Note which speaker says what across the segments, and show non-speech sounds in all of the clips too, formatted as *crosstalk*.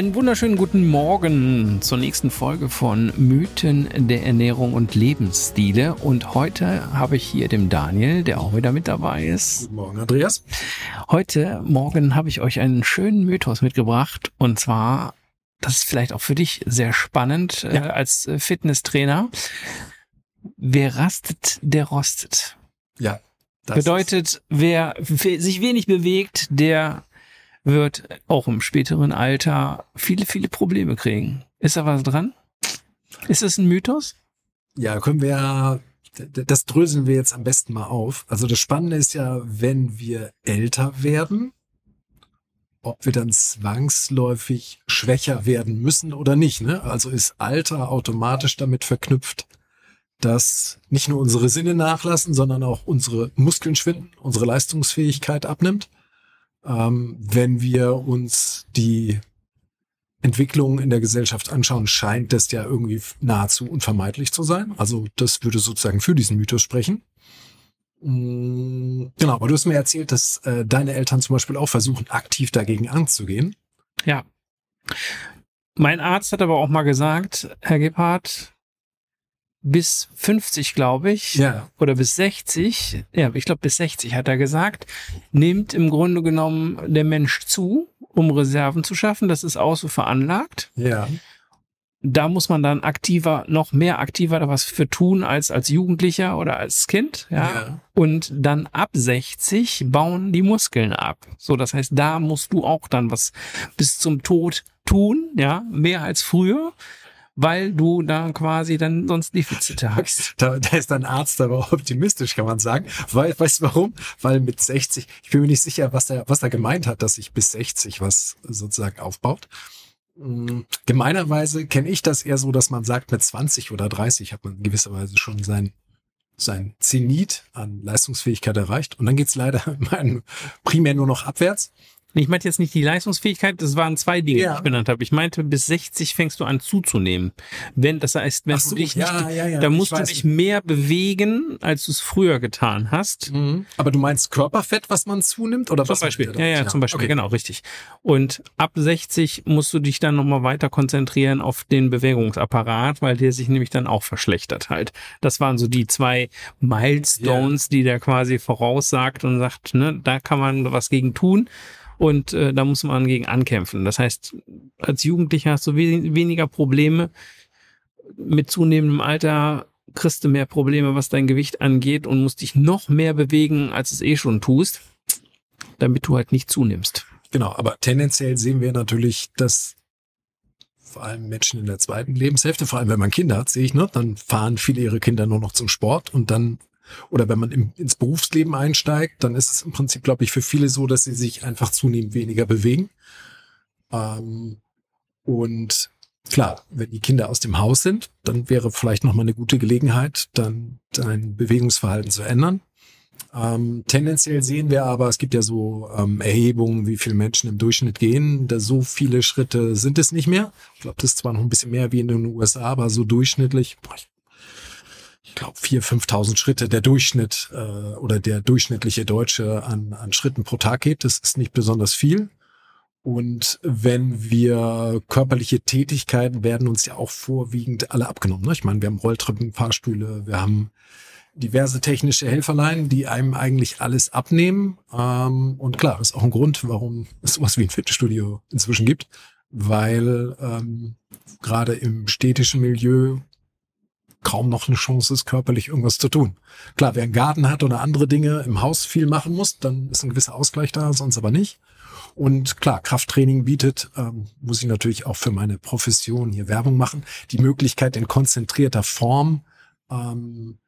Speaker 1: Einen wunderschönen guten Morgen zur nächsten Folge von Mythen der Ernährung und Lebensstile. Und heute habe ich hier den Daniel, der auch wieder mit dabei ist.
Speaker 2: Guten Morgen, Andreas.
Speaker 1: Heute Morgen habe ich euch einen schönen Mythos mitgebracht. Und zwar, das ist vielleicht auch für dich sehr spannend ja. äh, als äh, Fitnesstrainer. Wer rastet, der rostet.
Speaker 2: Ja.
Speaker 1: Bedeutet, wer sich wenig bewegt, der wird auch im späteren Alter viele, viele Probleme kriegen. Ist da was dran? Ist das ein Mythos?
Speaker 2: Ja, können wir das dröseln wir jetzt am besten mal auf. Also das Spannende ist ja, wenn wir älter werden, ob wir dann zwangsläufig schwächer werden müssen oder nicht. Ne? Also ist Alter automatisch damit verknüpft, dass nicht nur unsere Sinne nachlassen, sondern auch unsere Muskeln schwinden, unsere Leistungsfähigkeit abnimmt. Ähm, wenn wir uns die Entwicklung in der Gesellschaft anschauen, scheint das ja irgendwie nahezu unvermeidlich zu sein. Also das würde sozusagen für diesen Mythos sprechen. Mm, genau, aber du hast mir erzählt, dass äh, deine Eltern zum Beispiel auch versuchen, aktiv dagegen anzugehen.
Speaker 1: Ja. Mein Arzt hat aber auch mal gesagt, Herr Gebhardt, bis 50, glaube ich,
Speaker 2: ja.
Speaker 1: oder bis 60, ja, ich glaube bis 60 hat er gesagt, nimmt im Grunde genommen der Mensch zu, um Reserven zu schaffen. Das ist auch so veranlagt.
Speaker 2: Ja.
Speaker 1: Da muss man dann aktiver, noch mehr aktiver da was für tun als als Jugendlicher oder als Kind, ja. ja. Und dann ab 60 bauen die Muskeln ab. So, das heißt, da musst du auch dann was bis zum Tod tun, ja, mehr als früher weil du da quasi dann sonst Defizite *laughs* hast.
Speaker 2: Da, da ist dein Arzt aber *laughs* optimistisch, kann man sagen. Weil, weißt du warum? Weil mit 60, ich bin mir nicht sicher, was er, was er gemeint hat, dass sich bis 60 was sozusagen aufbaut. Hm, gemeinerweise kenne ich das eher so, dass man sagt, mit 20 oder 30 hat man gewisserweise schon sein sein Zenit an Leistungsfähigkeit erreicht. Und dann geht's leider *laughs* primär nur noch abwärts.
Speaker 1: Ich meinte jetzt nicht die Leistungsfähigkeit, das waren zwei Dinge, ja. die ich benannt habe. Ich meinte, bis 60 fängst du an zuzunehmen. Wenn, das heißt, wenn so, du dich ja, nicht, ja, da musst du dich mehr bewegen, als du es früher getan hast.
Speaker 2: Mhm. Aber du meinst Körperfett, was man zunimmt? Oder
Speaker 1: zum
Speaker 2: was
Speaker 1: Beispiel, ja, ja, zum Beispiel, okay. genau, richtig. Und ab 60 musst du dich dann nochmal weiter konzentrieren auf den Bewegungsapparat, weil der sich nämlich dann auch verschlechtert halt. Das waren so die zwei Milestones, die der quasi voraussagt und sagt, ne, da kann man was gegen tun. Und äh, da muss man gegen ankämpfen. Das heißt, als Jugendlicher hast du we weniger Probleme. Mit zunehmendem Alter kriegst du mehr Probleme, was dein Gewicht angeht und musst dich noch mehr bewegen, als es eh schon tust, damit du halt nicht zunimmst.
Speaker 2: Genau, aber tendenziell sehen wir natürlich, dass vor allem Menschen in der zweiten Lebenshälfte, vor allem wenn man Kinder hat, sehe ich, ne, dann fahren viele ihre Kinder nur noch zum Sport und dann oder wenn man im, ins Berufsleben einsteigt, dann ist es im Prinzip, glaube ich, für viele so, dass sie sich einfach zunehmend weniger bewegen. Ähm, und klar, wenn die Kinder aus dem Haus sind, dann wäre vielleicht nochmal eine gute Gelegenheit, dann dein Bewegungsverhalten zu ändern. Ähm, tendenziell sehen wir aber, es gibt ja so ähm, Erhebungen, wie viele Menschen im Durchschnitt gehen. Da so viele Schritte sind es nicht mehr. Ich glaube, das ist zwar noch ein bisschen mehr wie in den USA, aber so durchschnittlich, boah, ich ich glaube, 4.000, 5.000 Schritte der Durchschnitt äh, oder der durchschnittliche Deutsche an, an Schritten pro Tag geht. Das ist nicht besonders viel. Und wenn wir körperliche Tätigkeiten werden uns ja auch vorwiegend alle abgenommen. Ne? Ich meine, wir haben Rolltreppen, Fahrstühle, wir haben diverse technische Helferlein, die einem eigentlich alles abnehmen. Ähm, und klar, das ist auch ein Grund, warum es sowas wie ein Fitnessstudio inzwischen gibt, weil ähm, gerade im städtischen Milieu kaum noch eine Chance ist, körperlich irgendwas zu tun. Klar, wer einen Garten hat oder andere Dinge im Haus viel machen muss, dann ist ein gewisser Ausgleich da, sonst aber nicht. Und klar, Krafttraining bietet, ähm, muss ich natürlich auch für meine Profession hier Werbung machen, die Möglichkeit in konzentrierter Form ähm,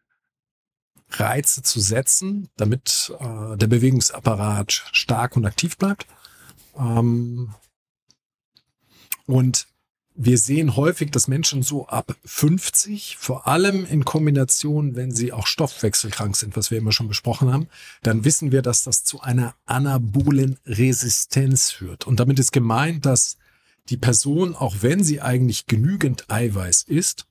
Speaker 2: Reize zu setzen, damit äh, der Bewegungsapparat stark und aktiv bleibt. Ähm, und wir sehen häufig, dass Menschen so ab 50, vor allem in Kombination, wenn sie auch stoffwechselkrank sind, was wir immer schon besprochen haben, dann wissen wir, dass das zu einer anabolen Resistenz führt. Und damit ist gemeint, dass die Person, auch wenn sie eigentlich genügend Eiweiß isst,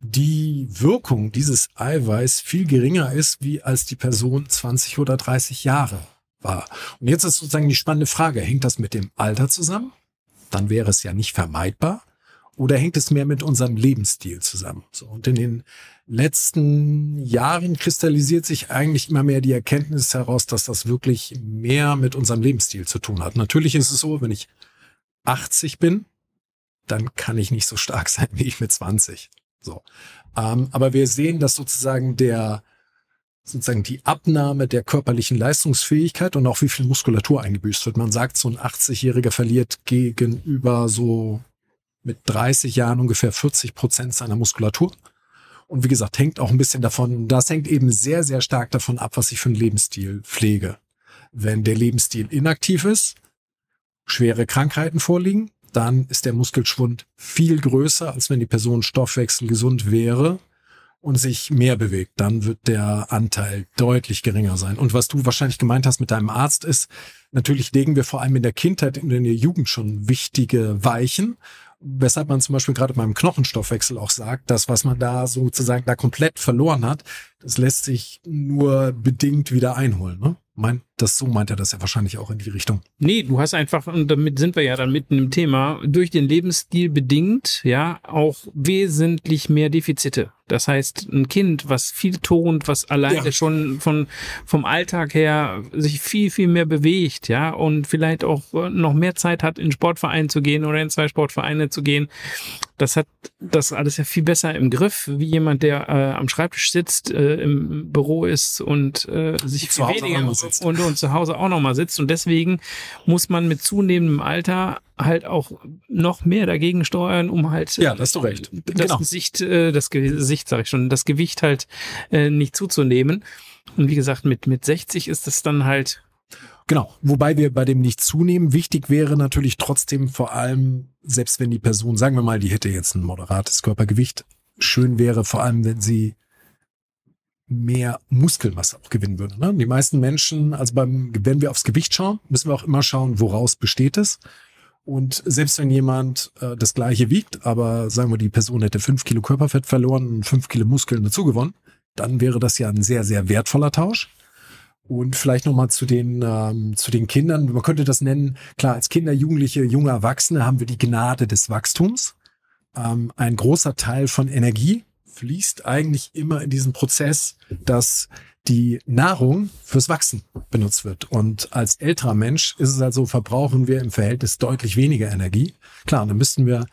Speaker 2: die Wirkung dieses Eiweiß viel geringer ist, wie als die Person 20 oder 30 Jahre war. Und jetzt ist sozusagen die spannende Frage, hängt das mit dem Alter zusammen? Dann wäre es ja nicht vermeidbar. Oder hängt es mehr mit unserem Lebensstil zusammen? So, und in den letzten Jahren kristallisiert sich eigentlich immer mehr die Erkenntnis heraus, dass das wirklich mehr mit unserem Lebensstil zu tun hat. Natürlich ist es so, wenn ich 80 bin, dann kann ich nicht so stark *laughs* sein wie ich mit 20. So. Ähm, aber wir sehen, dass sozusagen der, sozusagen die Abnahme der körperlichen Leistungsfähigkeit und auch wie viel Muskulatur eingebüßt wird. Man sagt, so ein 80-Jähriger verliert gegenüber so mit 30 Jahren ungefähr 40 Prozent seiner Muskulatur. Und wie gesagt, hängt auch ein bisschen davon, das hängt eben sehr, sehr stark davon ab, was ich für einen Lebensstil pflege. Wenn der Lebensstil inaktiv ist, schwere Krankheiten vorliegen, dann ist der Muskelschwund viel größer, als wenn die Person Stoffwechsel gesund wäre und sich mehr bewegt. Dann wird der Anteil deutlich geringer sein. Und was du wahrscheinlich gemeint hast mit deinem Arzt ist, natürlich legen wir vor allem in der Kindheit, in der Jugend schon wichtige Weichen weshalb man zum Beispiel gerade beim Knochenstoffwechsel auch sagt, dass was man da sozusagen da komplett verloren hat, das lässt sich nur bedingt wieder einholen. Ne? Mein, das so meint er das ja wahrscheinlich auch in die Richtung.
Speaker 1: Nee, du hast einfach, und damit sind wir ja dann mitten im Thema, durch den Lebensstil bedingt, ja, auch wesentlich mehr Defizite. Das heißt, ein Kind, was viel tont, was alleine ja. schon von, vom Alltag her sich viel, viel mehr bewegt, ja, und vielleicht auch noch mehr Zeit hat, in Sportverein zu gehen oder in zwei Sportvereine zu gehen, das hat das alles ja viel besser im Griff, wie jemand, der äh, am Schreibtisch sitzt, äh, im Büro ist und äh, sich viel weniger und, und zu Hause auch nochmal sitzt. Und deswegen muss man mit zunehmendem Alter halt auch noch mehr dagegen steuern, um halt
Speaker 2: ja, das, hast du recht.
Speaker 1: das genau. Gesicht, äh, das Gesicht, sag ich schon, das Gewicht halt äh, nicht zuzunehmen. Und wie gesagt, mit, mit 60 ist das dann halt
Speaker 2: Genau, wobei wir bei dem nicht zunehmen. Wichtig wäre natürlich trotzdem vor allem, selbst wenn die Person, sagen wir mal, die hätte jetzt ein moderates Körpergewicht, schön wäre vor allem, wenn sie mehr Muskelmasse auch gewinnen würde. Ne? Die meisten Menschen, also beim, wenn wir aufs Gewicht schauen, müssen wir auch immer schauen, woraus besteht es. Und selbst wenn jemand äh, das gleiche wiegt, aber sagen wir, die Person hätte fünf Kilo Körperfett verloren und fünf Kilo Muskeln dazugewonnen, dann wäre das ja ein sehr, sehr wertvoller Tausch. Und vielleicht nochmal zu den, ähm, zu den Kindern. Man könnte das nennen, klar, als Kinder, Jugendliche, junge Erwachsene haben wir die Gnade des Wachstums. Ähm, ein großer Teil von Energie fließt eigentlich immer in diesen Prozess, dass die Nahrung fürs Wachsen benutzt wird. Und als älterer Mensch ist es also, verbrauchen wir im Verhältnis deutlich weniger Energie. Klar, dann müssten wir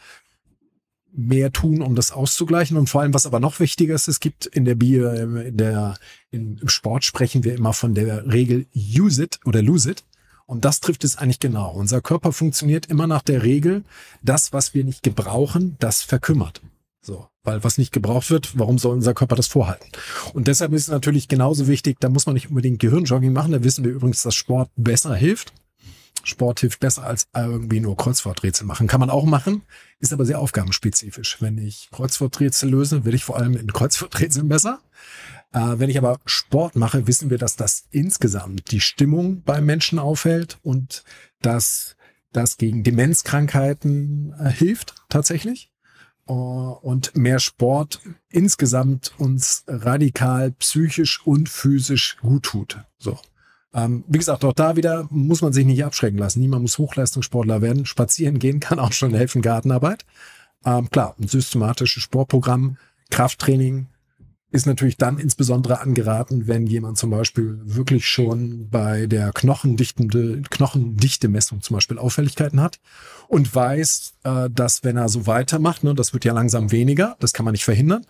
Speaker 2: mehr tun, um das auszugleichen. Und vor allem, was aber noch wichtiger ist, es gibt in der Bio, in der, im Sport sprechen wir immer von der Regel use it oder lose it. Und das trifft es eigentlich genau. Unser Körper funktioniert immer nach der Regel, das, was wir nicht gebrauchen, das verkümmert. So. Weil was nicht gebraucht wird, warum soll unser Körper das vorhalten? Und deshalb ist es natürlich genauso wichtig, da muss man nicht unbedingt Gehirnjogging machen. Da wissen wir übrigens, dass Sport besser hilft. Sport hilft besser als irgendwie nur Kreuzworträtsel machen. Kann man auch machen, ist aber sehr aufgabenspezifisch. Wenn ich Kreuzworträtsel löse, will ich vor allem in Kreuzworträtseln besser. Äh, wenn ich aber Sport mache, wissen wir, dass das insgesamt die Stimmung beim Menschen aufhält und dass das gegen Demenzkrankheiten äh, hilft tatsächlich. Uh, und mehr Sport insgesamt uns radikal psychisch und physisch gut tut. So. Ähm, wie gesagt, auch da wieder muss man sich nicht abschrecken lassen. Niemand muss Hochleistungssportler werden. Spazieren gehen kann auch schon helfen, Gartenarbeit. Ähm, klar, ein systematisches Sportprogramm, Krafttraining ist natürlich dann insbesondere angeraten, wenn jemand zum Beispiel wirklich schon bei der Knochendichte, Knochendichte-Messung zum Beispiel Auffälligkeiten hat und weiß, äh, dass wenn er so weitermacht, ne, das wird ja langsam weniger, das kann man nicht verhindern,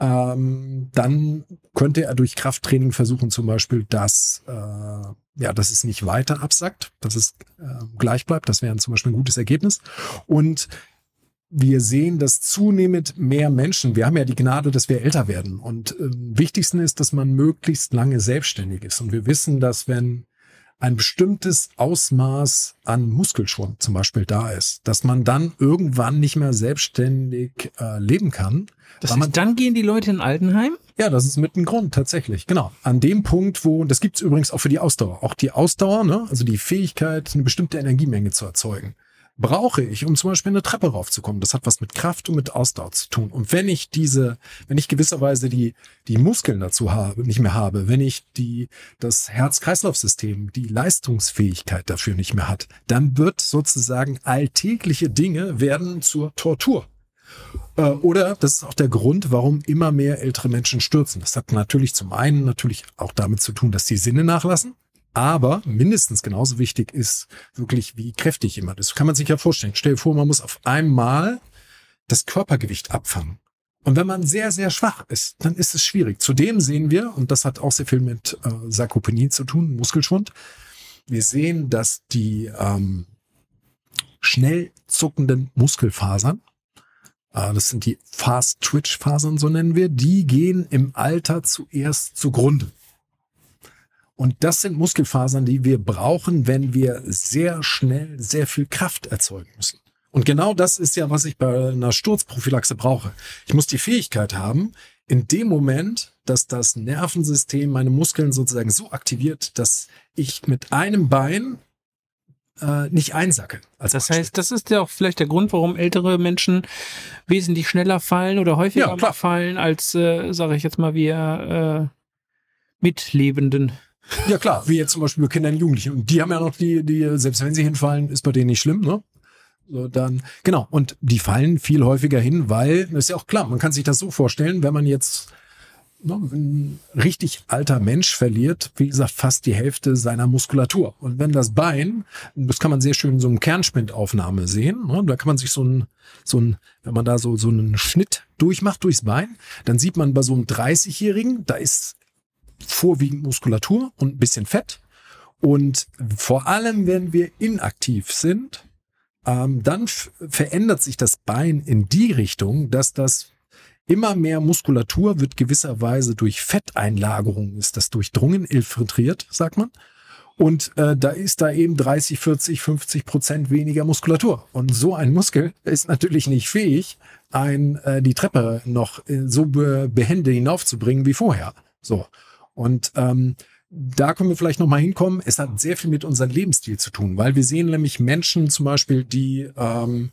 Speaker 2: ähm, dann könnte er durch Krafttraining versuchen, zum Beispiel, dass, äh, ja, dass es nicht weiter absackt, dass es äh, gleich bleibt. Das wäre zum Beispiel ein gutes Ergebnis. Und wir sehen, dass zunehmend mehr Menschen, wir haben ja die Gnade, dass wir älter werden. Und äh, wichtigsten ist, dass man möglichst lange selbstständig ist. Und wir wissen, dass wenn ein bestimmtes Ausmaß an Muskelschwund zum Beispiel da ist, dass man dann irgendwann nicht mehr selbstständig äh, leben kann.
Speaker 1: Das heißt, dann gehen die Leute in Altenheim?
Speaker 2: Ja, das ist mit ein Grund, tatsächlich. Genau. An dem Punkt, wo, das gibt's übrigens auch für die Ausdauer. Auch die Ausdauer, ne, also die Fähigkeit, eine bestimmte Energiemenge zu erzeugen. Brauche ich, um zum Beispiel eine Treppe raufzukommen. Das hat was mit Kraft und mit Ausdauer zu tun. Und wenn ich diese, wenn ich gewisserweise die, die Muskeln dazu habe, nicht mehr habe, wenn ich die, das Herz-Kreislauf-System, die Leistungsfähigkeit dafür nicht mehr hat, dann wird sozusagen alltägliche Dinge werden zur Tortur. Äh, oder das ist auch der Grund, warum immer mehr ältere Menschen stürzen. Das hat natürlich zum einen natürlich auch damit zu tun, dass die Sinne nachlassen. Aber mindestens genauso wichtig ist wirklich, wie kräftig jemand ist. Kann man sich ja vorstellen. Stell dir vor, man muss auf einmal das Körpergewicht abfangen. Und wenn man sehr, sehr schwach ist, dann ist es schwierig. Zudem sehen wir, und das hat auch sehr viel mit äh, Sarkopenie zu tun, Muskelschwund, wir sehen, dass die ähm, schnell zuckenden Muskelfasern, äh, das sind die Fast-Twitch-Fasern, so nennen wir, die gehen im Alter zuerst zugrunde. Und das sind Muskelfasern, die wir brauchen, wenn wir sehr schnell sehr viel Kraft erzeugen müssen. Und genau das ist ja, was ich bei einer Sturzprophylaxe brauche. Ich muss die Fähigkeit haben, in dem Moment, dass das Nervensystem meine Muskeln sozusagen so aktiviert, dass ich mit einem Bein äh, nicht einsacke.
Speaker 1: das Beispiel. heißt, das ist ja auch vielleicht der Grund, warum ältere Menschen wesentlich schneller fallen oder häufiger ja, fallen als, äh, sage ich jetzt mal, wir äh, Mitlebenden.
Speaker 2: Ja klar, wie jetzt zum Beispiel bei Kindern und Jugendlichen. Und die haben ja noch die, die, selbst wenn sie hinfallen, ist bei denen nicht schlimm, ne? So, dann, genau. Und die fallen viel häufiger hin, weil, das ist ja auch klar, man kann sich das so vorstellen, wenn man jetzt ne, ein richtig alter Mensch verliert, wie gesagt, fast die Hälfte seiner Muskulatur. Und wenn das Bein, das kann man sehr schön in so einem Kernspindaufnahme sehen, ne, da kann man sich so ein, so ein, wenn man da so, so einen Schnitt durchmacht durchs Bein, dann sieht man bei so einem 30-Jährigen, da ist vorwiegend Muskulatur und ein bisschen Fett. Und vor allem, wenn wir inaktiv sind, ähm, dann verändert sich das Bein in die Richtung, dass das immer mehr Muskulatur wird gewisserweise durch Fetteinlagerung ist das durchdrungen, infiltriert, sagt man. Und äh, da ist da eben 30, 40, 50 Prozent weniger Muskulatur. Und so ein Muskel ist natürlich nicht fähig, ein, äh, die Treppe noch äh, so be behende hinaufzubringen wie vorher. So. Und ähm, da können wir vielleicht nochmal hinkommen. Es hat sehr viel mit unserem Lebensstil zu tun, weil wir sehen nämlich Menschen zum Beispiel, die ähm,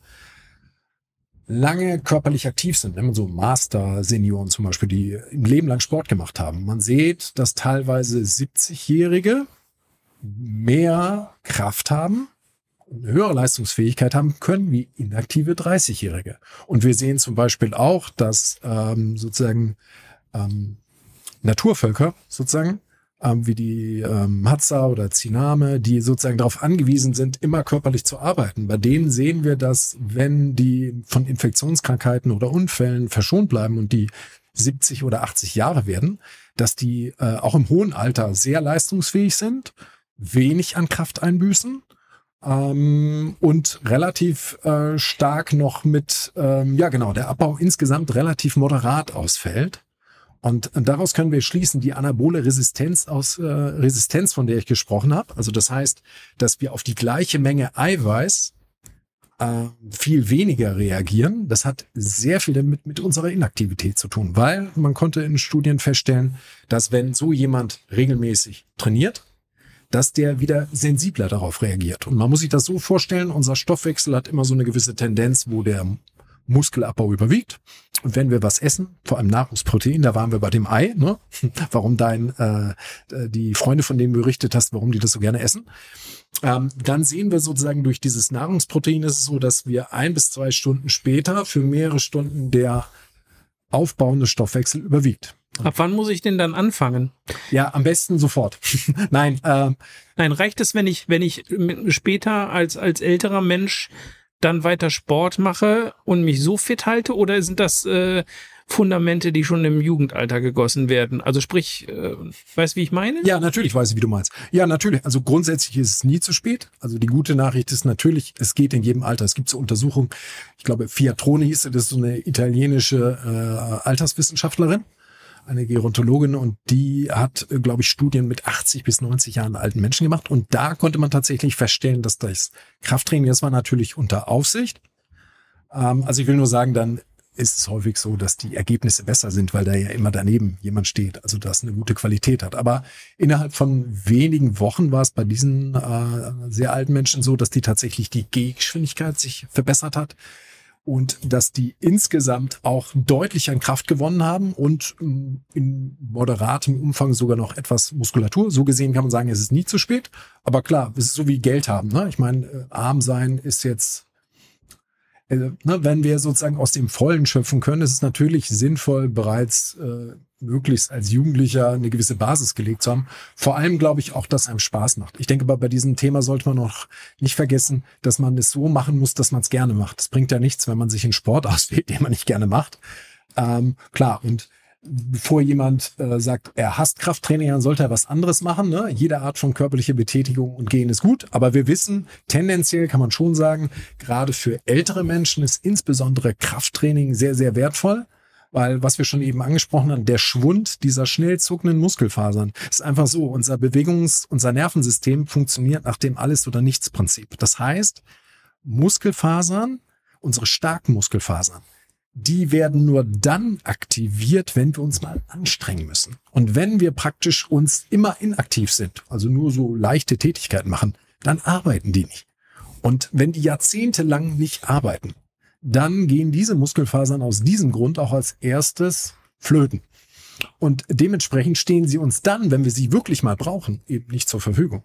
Speaker 2: lange körperlich aktiv sind, wenn man so Master-Senioren zum Beispiel, die im Leben lang Sport gemacht haben. Man sieht, dass teilweise 70-Jährige mehr Kraft haben, eine höhere Leistungsfähigkeit haben können wie inaktive 30-Jährige. Und wir sehen zum Beispiel auch, dass ähm, sozusagen ähm, Naturvölker sozusagen, ähm, wie die ähm, Hadza oder Ziname, die sozusagen darauf angewiesen sind, immer körperlich zu arbeiten. Bei denen sehen wir, dass wenn die von Infektionskrankheiten oder Unfällen verschont bleiben und die 70 oder 80 Jahre werden, dass die äh, auch im hohen Alter sehr leistungsfähig sind, wenig an Kraft einbüßen ähm, und relativ äh, stark noch mit, ähm, ja genau, der Abbau insgesamt relativ moderat ausfällt. Und daraus können wir schließen, die anabole Resistenz aus äh, Resistenz, von der ich gesprochen habe. Also das heißt, dass wir auf die gleiche Menge Eiweiß äh, viel weniger reagieren. Das hat sehr viel damit mit unserer Inaktivität zu tun, weil man konnte in Studien feststellen, dass wenn so jemand regelmäßig trainiert, dass der wieder sensibler darauf reagiert. Und man muss sich das so vorstellen, unser Stoffwechsel hat immer so eine gewisse Tendenz, wo der Muskelabbau überwiegt. Und wenn wir was essen, vor allem Nahrungsprotein, da waren wir bei dem Ei, ne? *laughs* warum dein äh, die Freunde, von denen du berichtet hast, warum die das so gerne essen, ähm, dann sehen wir sozusagen durch dieses Nahrungsprotein ist es so, dass wir ein bis zwei Stunden später für mehrere Stunden der aufbauende Stoffwechsel überwiegt.
Speaker 1: Ab wann muss ich denn dann anfangen?
Speaker 2: Ja, am besten sofort. *laughs* Nein, äh,
Speaker 1: Nein, reicht es, wenn ich, wenn ich später als, als älterer Mensch dann weiter Sport mache und mich so fit halte? Oder sind das äh, Fundamente, die schon im Jugendalter gegossen werden? Also sprich, äh, weißt wie ich meine?
Speaker 2: Ja, natürlich weiß ich, wie du meinst. Ja, natürlich. Also grundsätzlich ist es nie zu spät. Also die gute Nachricht ist natürlich, es geht in jedem Alter. Es gibt so Untersuchungen, ich glaube, Fiatroni hieß, das ist so eine italienische äh, Alterswissenschaftlerin eine Gerontologin und die hat, glaube ich, Studien mit 80 bis 90 Jahren alten Menschen gemacht und da konnte man tatsächlich feststellen, dass das Krafttraining, das war natürlich unter Aufsicht. Ähm, also ich will nur sagen, dann ist es häufig so, dass die Ergebnisse besser sind, weil da ja immer daneben jemand steht, also das eine gute Qualität hat. Aber innerhalb von wenigen Wochen war es bei diesen äh, sehr alten Menschen so, dass die tatsächlich die Gehgeschwindigkeit sich verbessert hat und dass die insgesamt auch deutlich an Kraft gewonnen haben und ähm, in moderatem Umfang sogar noch etwas Muskulatur. So gesehen kann man sagen, es ist nie zu spät. Aber klar, es ist so wie Geld haben. Ne? Ich meine, äh, arm sein ist jetzt, ne, wenn wir sozusagen aus dem Vollen schöpfen können, ist es natürlich sinnvoll, bereits äh, möglichst als Jugendlicher eine gewisse Basis gelegt zu haben. Vor allem glaube ich auch, dass einem Spaß macht. Ich denke aber bei diesem Thema sollte man noch nicht vergessen, dass man es so machen muss, dass man es gerne macht. Es bringt ja nichts, wenn man sich einen Sport *laughs* auswählt, den man nicht gerne macht. Ähm, klar, und bevor jemand äh, sagt, er hasst Krafttraining, dann sollte er was anderes machen. Ne? Jede Art von körperlicher Betätigung und Gehen ist gut. Aber wir wissen, tendenziell kann man schon sagen, gerade für ältere Menschen ist insbesondere Krafttraining sehr, sehr wertvoll weil was wir schon eben angesprochen haben, der Schwund dieser schnell zuckenden Muskelfasern ist einfach so, unser Bewegungs-, unser Nervensystem funktioniert nach dem Alles- oder Nichts-Prinzip. Das heißt, Muskelfasern, unsere starken Muskelfasern, die werden nur dann aktiviert, wenn wir uns mal anstrengen müssen. Und wenn wir praktisch uns immer inaktiv sind, also nur so leichte Tätigkeiten machen, dann arbeiten die nicht. Und wenn die jahrzehntelang nicht arbeiten, dann gehen diese Muskelfasern aus diesem Grund auch als erstes flöten. Und dementsprechend stehen sie uns dann, wenn wir sie wirklich mal brauchen, eben nicht zur Verfügung.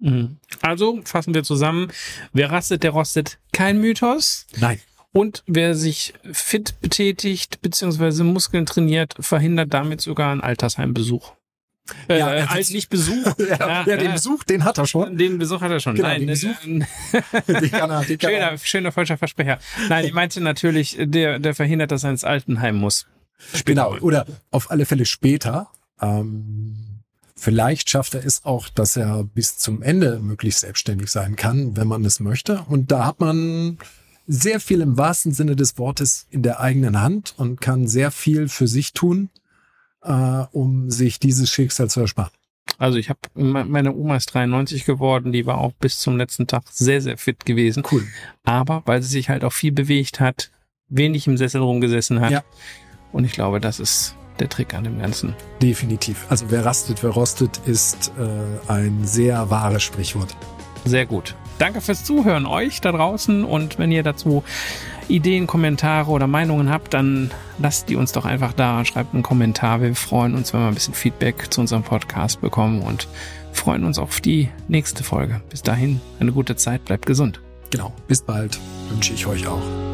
Speaker 1: Mhm. Also fassen wir zusammen. Wer rastet, der rostet. Kein Mythos.
Speaker 2: Nein.
Speaker 1: Und wer sich fit betätigt bzw. Muskeln trainiert, verhindert damit sogar einen Altersheimbesuch.
Speaker 2: Äh, ja, als nicht Besuch. *laughs* ja, ja, den Besuch, den hat er schon.
Speaker 1: Den Besuch hat er schon.
Speaker 2: Genau,
Speaker 1: Nein,
Speaker 2: den Besuch. *laughs* den kann er, den kann
Speaker 1: schöner, er. schöner falscher Versprecher. Nein, ich meinte natürlich, der, der verhindert, dass er ins Altenheim muss.
Speaker 2: Genau, oder auf alle Fälle später. Ähm, vielleicht schafft er es auch, dass er bis zum Ende möglichst selbstständig sein kann, wenn man es möchte. Und da hat man sehr viel im wahrsten Sinne des Wortes in der eigenen Hand und kann sehr viel für sich tun äh, um sich dieses Schicksal zu ersparen.
Speaker 1: Also ich habe meine Oma ist 93 geworden, die war auch bis zum letzten Tag sehr sehr fit gewesen.
Speaker 2: Cool.
Speaker 1: Aber weil sie sich halt auch viel bewegt hat, wenig im Sessel rumgesessen hat. Ja. Und ich glaube, das ist der Trick an dem Ganzen.
Speaker 2: Definitiv. Also wer rastet, wer rostet, ist äh, ein sehr wahres Sprichwort.
Speaker 1: Sehr gut. Danke fürs Zuhören euch da draußen und wenn ihr dazu Ideen, Kommentare oder Meinungen habt, dann lasst die uns doch einfach da, schreibt einen Kommentar. Wir freuen uns, wenn wir ein bisschen Feedback zu unserem Podcast bekommen und freuen uns auf die nächste Folge. Bis dahin eine gute Zeit, bleibt gesund.
Speaker 2: Genau, bis bald wünsche ich euch auch.